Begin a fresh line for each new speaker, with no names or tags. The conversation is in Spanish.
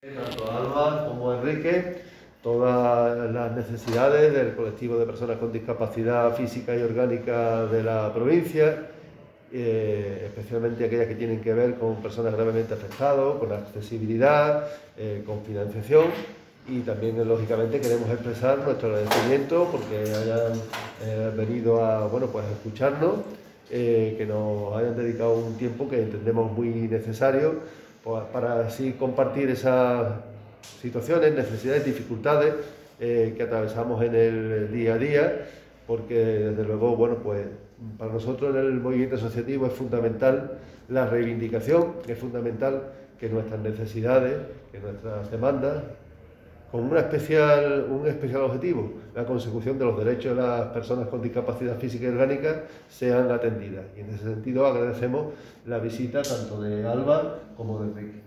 Tanto Alba como Enrique, todas las necesidades del colectivo de personas con discapacidad física y orgánica de la provincia, eh, especialmente aquellas que tienen que ver con personas gravemente afectadas, con accesibilidad, eh, con financiación. Y también lógicamente queremos expresar nuestro agradecimiento porque hayan eh, venido a bueno pues escucharnos que nos hayan dedicado un tiempo que entendemos muy necesario para así compartir esas situaciones, necesidades, dificultades que atravesamos en el día a día, porque desde luego, bueno, pues para nosotros en el movimiento asociativo es fundamental la reivindicación, es fundamental que nuestras necesidades, que nuestras demandas, con una especial, un especial objetivo, la consecución de los derechos de las personas con discapacidad física y orgánica, sean atendidas. Y en ese sentido agradecemos la visita tanto de Alba como de Enrique.